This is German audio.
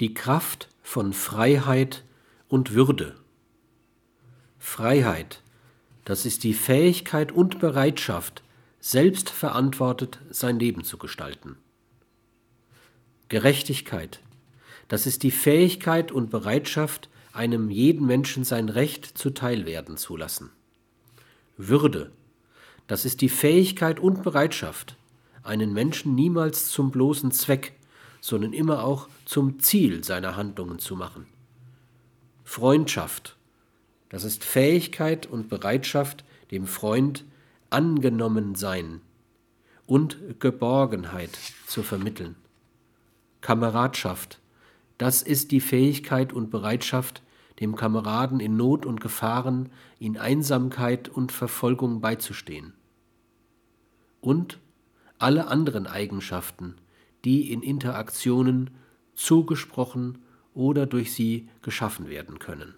die Kraft von Freiheit und Würde. Freiheit, das ist die Fähigkeit und Bereitschaft, selbstverantwortet sein Leben zu gestalten. Gerechtigkeit, das ist die Fähigkeit und Bereitschaft, einem jeden Menschen sein Recht zuteilwerden zu lassen. Würde, das ist die Fähigkeit und Bereitschaft, einen Menschen niemals zum bloßen Zweck, sondern immer auch zum Ziel seiner Handlungen zu machen. Freundschaft, das ist Fähigkeit und Bereitschaft, dem Freund angenommen sein und Geborgenheit zu vermitteln. Kameradschaft, das ist die Fähigkeit und Bereitschaft, dem Kameraden in Not und Gefahren, in Einsamkeit und Verfolgung beizustehen. Und alle anderen Eigenschaften, die in Interaktionen zugesprochen oder durch sie geschaffen werden können.